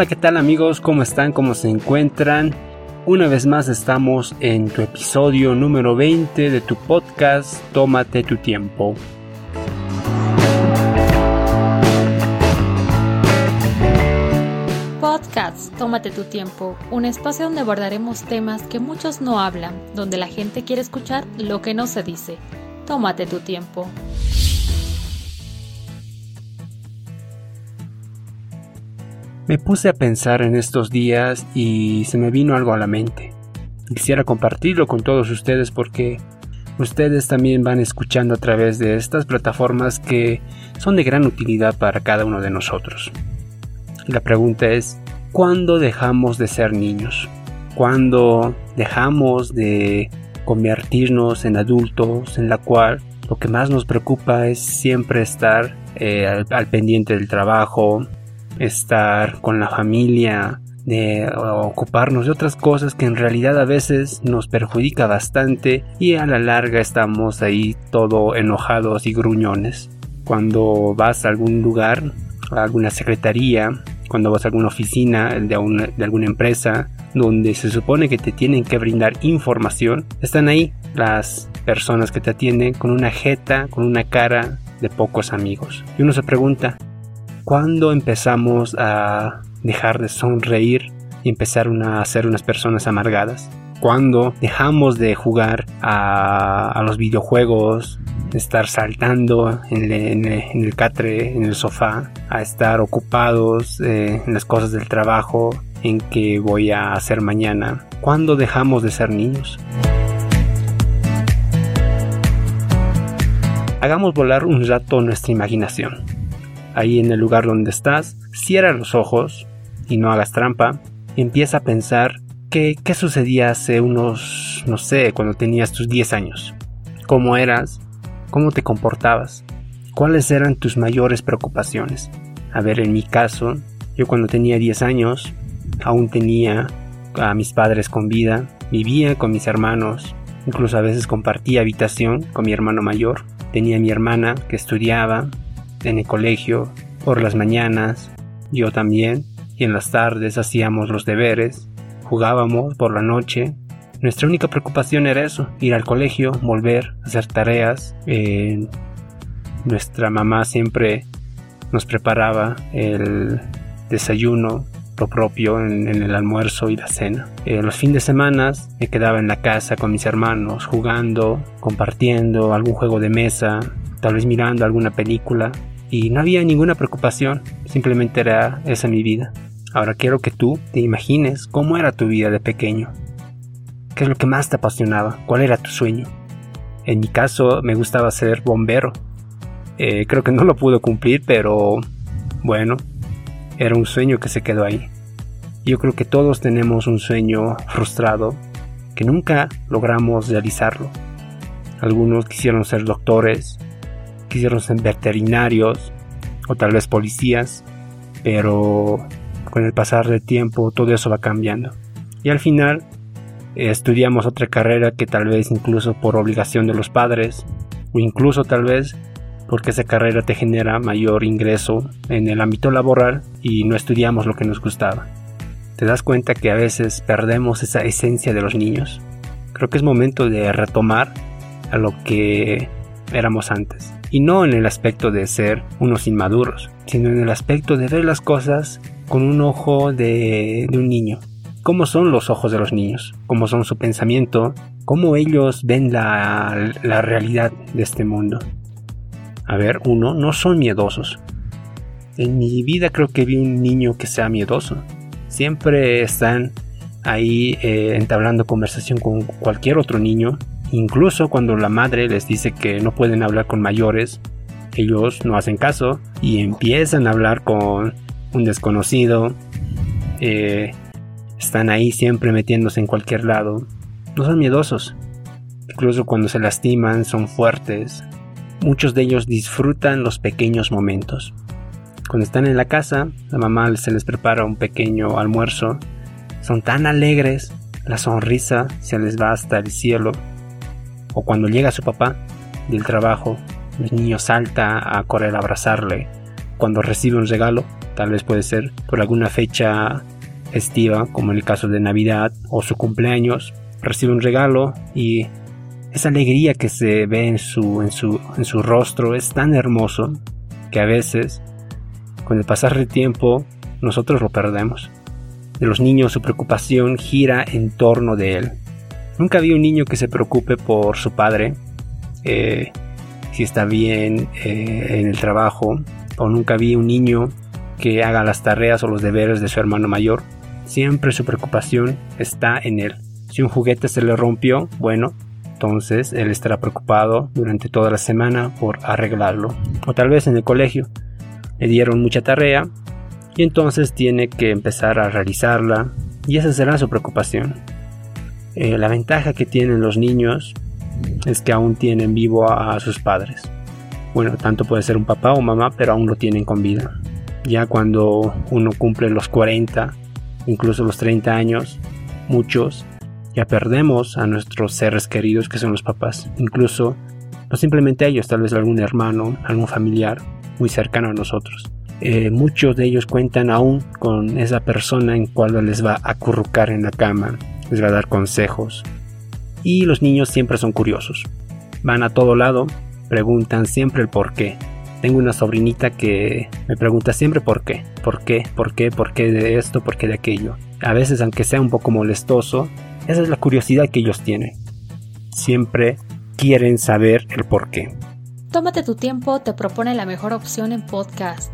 Hola, ¿qué tal amigos? ¿Cómo están? ¿Cómo se encuentran? Una vez más estamos en tu episodio número 20 de tu podcast Tómate tu tiempo. Podcast Tómate tu tiempo, un espacio donde abordaremos temas que muchos no hablan, donde la gente quiere escuchar lo que no se dice. Tómate tu tiempo. Me puse a pensar en estos días y se me vino algo a la mente. Quisiera compartirlo con todos ustedes porque ustedes también van escuchando a través de estas plataformas que son de gran utilidad para cada uno de nosotros. La pregunta es, ¿cuándo dejamos de ser niños? ¿Cuándo dejamos de convertirnos en adultos en la cual lo que más nos preocupa es siempre estar eh, al, al pendiente del trabajo, estar con la familia, de ocuparnos de otras cosas que en realidad a veces nos perjudica bastante y a la larga estamos ahí todo enojados y gruñones. Cuando vas a algún lugar, a alguna secretaría, cuando vas a alguna oficina de, de alguna empresa donde se supone que te tienen que brindar información, están ahí las personas que te atienden con una jeta, con una cara de pocos amigos. Y uno se pregunta, ¿Cuándo empezamos a dejar de sonreír y empezar a ser unas personas amargadas? Cuando dejamos de jugar a, los videojuegos, de estar saltando en, el catre, en el sofá, a estar ocupados eh, en las cosas del trabajo, en qué voy a hacer mañana. ¿Cuándo dejamos de ser niños? Hagamos volar un rato nuestra imaginación ahí en el lugar donde estás, cierra los ojos y no hagas trampa. empieza a pensar qué, qué sucedía hace unos, no sé, cuando tenías tus 10 años. ¿Cómo eras? ¿Cómo te comportabas? ¿Cuáles eran tus mayores preocupaciones? A ver, en mi caso, yo cuando tenía 10 años, aún tenía a mis padres con vida, vivía con mis hermanos, incluso a veces compartía habitación con mi hermano mayor, tenía a mi hermana que estudiaba, en el colegio, por las mañanas, yo también, y en las tardes hacíamos los deberes, jugábamos por la noche. Nuestra única preocupación era eso, ir al colegio, volver, hacer tareas. Eh, nuestra mamá siempre nos preparaba el desayuno, lo propio en, el almuerzo y la cena. En los fines de semana me quedaba en la casa con mis hermanos, jugando, compartiendo algún juego de mesa, tal vez mirando alguna película y no había ninguna preocupación, simplemente era esa mi vida. Ahora quiero que tú te imagines cómo era tu vida de pequeño. ¿Qué es lo que más te apasionaba? ¿Cuál era tu sueño? En mi caso me gustaba ser bombero. Eh, creo que no lo pude cumplir, pero bueno, era un sueño que se quedó ahí. Yo creo que todos tenemos un sueño frustrado que nunca logramos realizarlo. Algunos quisieron ser doctores, quisieron ser veterinarios o tal vez policías, pero con el pasar del tiempo todo eso va cambiando. Y al final estudiamos otra carrera que tal vez incluso por obligación de los padres o incluso tal vez porque esa carrera te genera mayor ingreso en el ámbito laboral y no estudiamos lo que nos gustaba. Te das cuenta que a veces perdemos esa esencia de los niños. Creo que es momento de retomar a lo que éramos antes y no en el aspecto de ser unos inmaduros, sino en el aspecto de ver las cosas con un ojo de, un niño. ¿Cómo son los ojos de los niños? ¿Cómo son su pensamiento? ¿Cómo ellos ven la, realidad de este mundo? A ver, uno, no son miedosos. En mi vida creo que vi un niño que sea miedoso. Siempre están ahí eh, entablando conversación con cualquier otro niño Incluso cuando la madre les dice que no pueden hablar con mayores, ellos no hacen caso y empiezan a hablar con un desconocido. Eh, están ahí siempre metiéndose en cualquier lado. No son miedosos. Incluso cuando se lastiman son fuertes. Muchos de ellos disfrutan los pequeños momentos. Cuando están en la casa, la mamá se les prepara un pequeño almuerzo. Son tan alegres, la sonrisa se les va hasta el cielo o cuando llega su papá del trabajo, el niño salta a correr a abrazarle. Cuando recibe un regalo, tal vez puede ser por alguna fecha estiva, como en el caso de Navidad o su cumpleaños, recibe un regalo y esa alegría que se ve en su, en su, en su rostro es tan hermoso que a veces, con el pasar del tiempo, nosotros lo perdemos. De los niños su preocupación gira en torno de él. Nunca vi un niño que se preocupe por su padre, eh, si está bien eh, en el trabajo, o nunca vi un niño que haga las tareas o los deberes de su hermano mayor. Siempre su preocupación está en él. Si un juguete se le rompió, bueno, entonces él estará preocupado durante toda la semana por arreglarlo. O tal vez en el colegio le dieron mucha tarea y entonces tiene que empezar a realizarla y esa será su preocupación. Eh, la ventaja que tienen los niños es que aún tienen vivo a, sus padres. Bueno, tanto puede ser un papá o mamá, pero aún lo tienen con vida. Ya cuando uno cumple los 40, incluso los 30 años, muchos ya perdemos a nuestros seres queridos que son los papás. Incluso no simplemente ellos, tal vez algún hermano, algún familiar muy cercano a nosotros. Eh, muchos de ellos cuentan aún con esa persona en cual les va a acurrucar en la cama, les va a dar consejos. Y los niños siempre son curiosos. Van a todo lado, preguntan siempre el por qué. Tengo una sobrinita que me pregunta siempre por qué, por qué, por qué, por qué de esto, por qué de aquello. A veces, aunque sea un poco molestoso, esa es la curiosidad que ellos tienen. Siempre quieren saber el por qué. Tómate tu tiempo, te propone la mejor opción en podcast.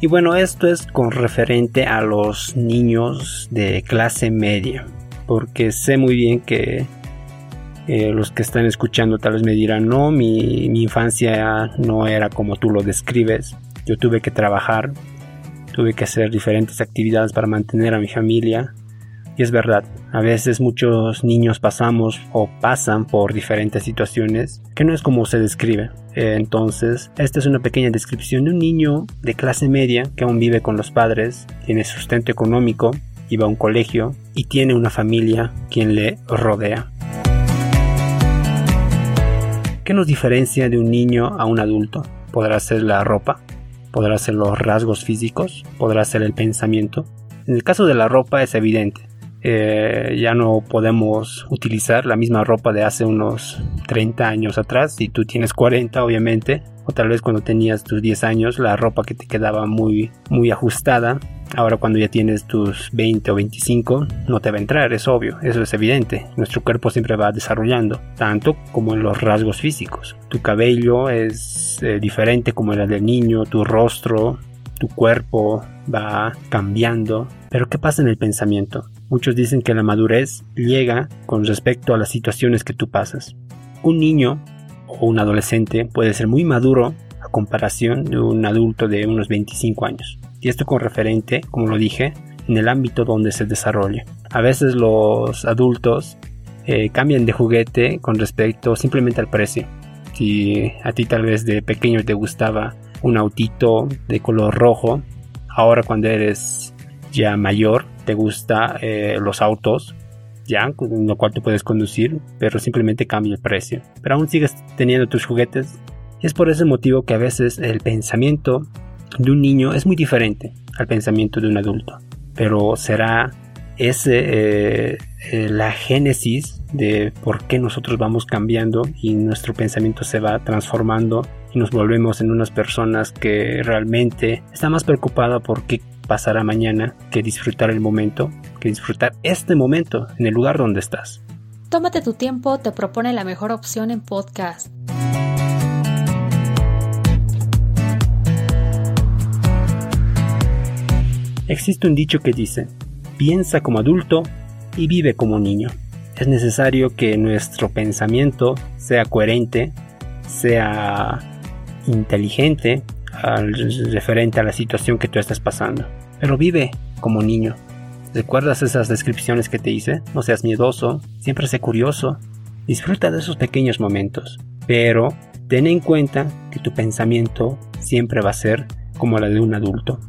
Y bueno, esto es con referente a los niños de clase media, porque sé muy bien que eh, los que están escuchando tal vez me dirán, no, mi, mi infancia no era como tú lo describes, yo tuve que trabajar, tuve que hacer diferentes actividades para mantener a mi familia, y es verdad, a veces muchos niños pasamos o pasan por diferentes situaciones que no es como se describe. Entonces, esta es una pequeña descripción de un niño de clase media que aún vive con los padres, tiene sustento económico, iba a un colegio y tiene una familia quien le rodea. ¿Qué nos diferencia de un niño a un adulto? ¿Podrá ser la ropa? ¿Podrá ser los rasgos físicos? ¿Podrá ser el pensamiento? En el caso de la ropa es evidente. Eh, ya no podemos utilizar la misma ropa de hace unos 30 años atrás. Si tú tienes 40, obviamente, o tal vez cuando tenías tus 10 años, la ropa que te quedaba muy, muy ajustada. Ahora cuando ya tienes tus 20 o 25, no te va a entrar, es obvio, eso es evidente. Nuestro cuerpo siempre va desarrollando, tanto como en los rasgos físicos. Tu cabello es eh, diferente como era del niño, tu rostro, tu cuerpo va cambiando. Pero ¿qué pasa en el pensamiento? Muchos dicen que la madurez llega con respecto a las situaciones que tú pasas. Un niño o un adolescente puede ser muy maduro a comparación de un adulto de unos 25 años. Y esto con referente, como lo dije, en el ámbito donde se desarrolla. A veces los adultos eh, cambian de juguete con respecto simplemente al precio. Si a ti tal vez de pequeño te gustaba un autito de color rojo, ahora cuando eres ya mayor te gusta eh, los autos, ya, con lo cual tú puedes conducir, pero simplemente cambia el precio. Pero aún sigues teniendo tus juguetes. Es por ese motivo que a veces el pensamiento de un niño es muy diferente al pensamiento de un adulto. Pero será ese eh, eh, la génesis de por qué nosotros vamos cambiando y nuestro pensamiento se va transformando y nos volvemos en unas personas que realmente están más preocupadas por qué pasará mañana que disfrutar el momento, que disfrutar este momento en el lugar donde estás. Tómate tu tiempo, te propone la mejor opción en podcast. Existe un dicho que dice, piensa como adulto y vive como niño. Es necesario que nuestro pensamiento sea coherente, sea inteligente al referente a la situación que tú estás pasando. Pero vive como niño. ¿Recuerdas esas descripciones que te hice? No seas miedoso, siempre sé curioso. Disfruta de esos pequeños momentos. Pero ten en cuenta que tu pensamiento siempre va a ser como la de un adulto.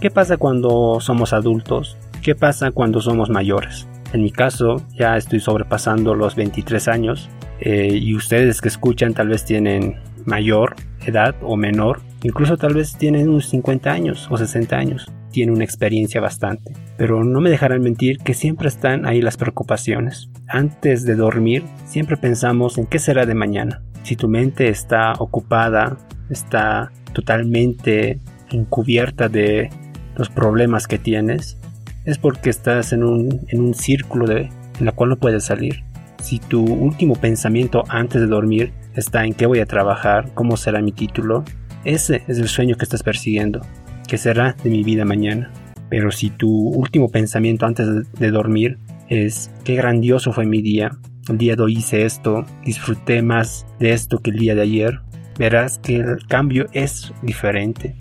¿Qué pasa cuando somos adultos? ¿Qué pasa cuando somos mayores? En mi caso, ya estoy sobrepasando los 23 años eh, y ustedes que escuchan tal vez tienen mayor edad o menor, incluso tal vez tienen unos 50 años o 60 años, tienen una experiencia bastante. Pero no me dejarán mentir que siempre están ahí las preocupaciones. Antes de dormir, siempre pensamos en qué será de mañana. Si tu mente está ocupada, está totalmente encubierta de los problemas que tienes, es porque estás en un, en un círculo de, en la cual no puedes salir. Si tu último pensamiento antes de dormir está en qué voy a trabajar, cómo será mi título, ese es el sueño que estás persiguiendo, que será de mi vida mañana. Pero si tu último pensamiento antes de dormir es qué grandioso fue mi día, el día de hoy hice esto, disfruté más de esto que el día de ayer, verás que el cambio es diferente.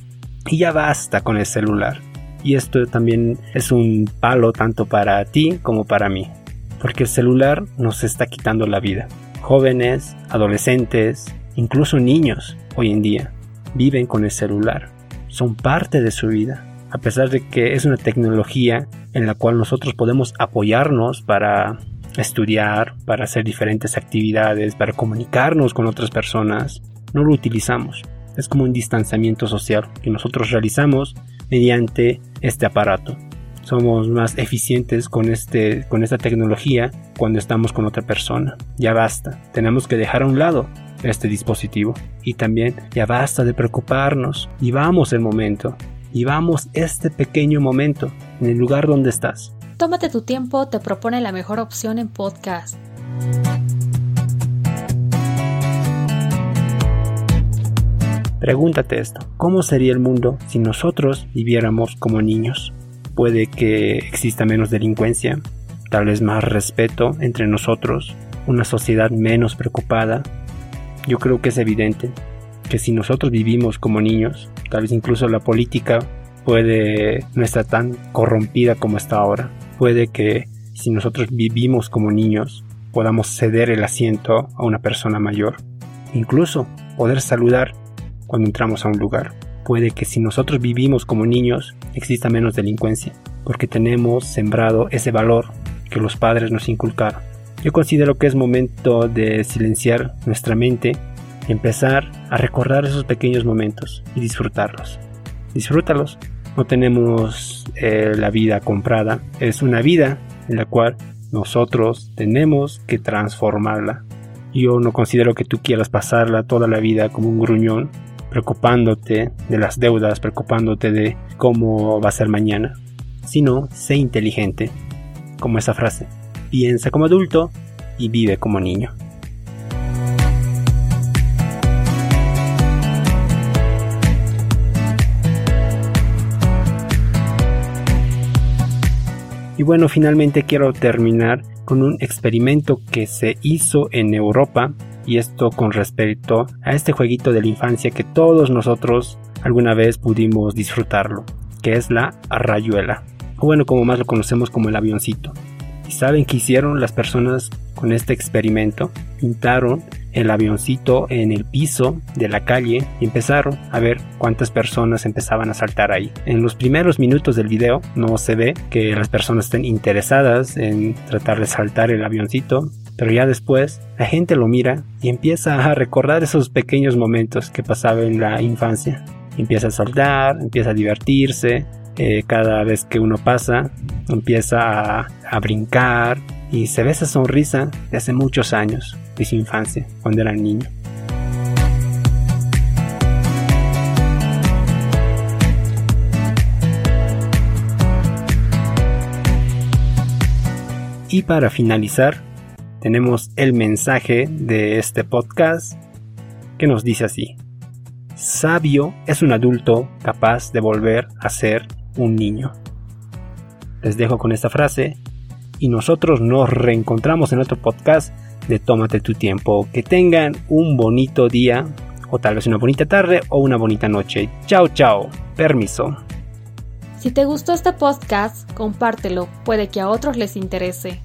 Y ya basta con el celular. Y esto también es un palo tanto para ti como para mí. Porque el celular nos está quitando la vida. Jóvenes, adolescentes, incluso niños hoy en día viven con el celular. Son parte de su vida. A pesar de que es una tecnología en la cual nosotros podemos apoyarnos para estudiar, para hacer diferentes actividades, para comunicarnos con otras personas, no lo utilizamos. Es como un distanciamiento social que nosotros realizamos mediante este aparato. Somos más eficientes con, este, con esta tecnología cuando estamos con otra persona. Ya basta, tenemos que dejar a un lado este dispositivo. Y también ya basta de preocuparnos. Y vamos el momento. Y vamos este pequeño momento en el lugar donde estás. Tómate tu tiempo, te propone la mejor opción en podcast. Pregúntate esto, ¿cómo sería el mundo si nosotros viviéramos como niños? Puede que exista menos delincuencia, tal vez más respeto entre nosotros, una sociedad menos preocupada. Yo creo que es evidente que si nosotros vivimos como niños, tal vez incluso la política puede no estar tan corrompida como está ahora. Puede que si nosotros vivimos como niños, podamos ceder el asiento a una persona mayor. Incluso poder saludar cuando entramos a un lugar. Puede que si nosotros vivimos como niños exista menos delincuencia, porque tenemos sembrado ese valor que los padres nos inculcaron. Yo considero que es momento de silenciar nuestra mente y empezar a recordar esos pequeños momentos y disfrutarlos. Disfrútalos. No tenemos eh, la vida comprada, es una vida en la cual nosotros tenemos que transformarla. Yo no considero que tú quieras pasarla toda la vida como un gruñón preocupándote de las deudas, preocupándote de cómo va a ser mañana, sino sé inteligente, como esa frase. Piensa como adulto y vive como niño. Y bueno, finalmente quiero terminar con un experimento que se hizo en Europa y esto con respecto a este jueguito de la infancia que todos nosotros alguna vez pudimos disfrutarlo, que es la rayuela, o bueno, como más lo conocemos como el avioncito. ¿Y saben qué hicieron las personas con este experimento? Pintaron el avioncito en el piso de la calle y empezaron a ver cuántas personas empezaban a saltar ahí. En los primeros minutos del video no se ve que las personas estén interesadas en tratar de saltar el avioncito, pero ya después la gente lo mira y empieza a recordar esos pequeños momentos que pasaba en la infancia. Empieza a saltar, empieza a divertirse, eh, cada vez que uno pasa empieza a, a, brincar y se ve esa sonrisa de hace muchos años, de su infancia, cuando era niño. Y para finalizar, tenemos el mensaje de este podcast que nos dice así. Sabio es un adulto capaz de volver a ser un niño. Les dejo con esta frase y nosotros nos reencontramos en otro podcast de Tómate tu tiempo. Que tengan un bonito día o tal vez una bonita tarde o una bonita noche. Chao, chao. Permiso. Si te gustó este podcast, compártelo, puede que a otros les interese.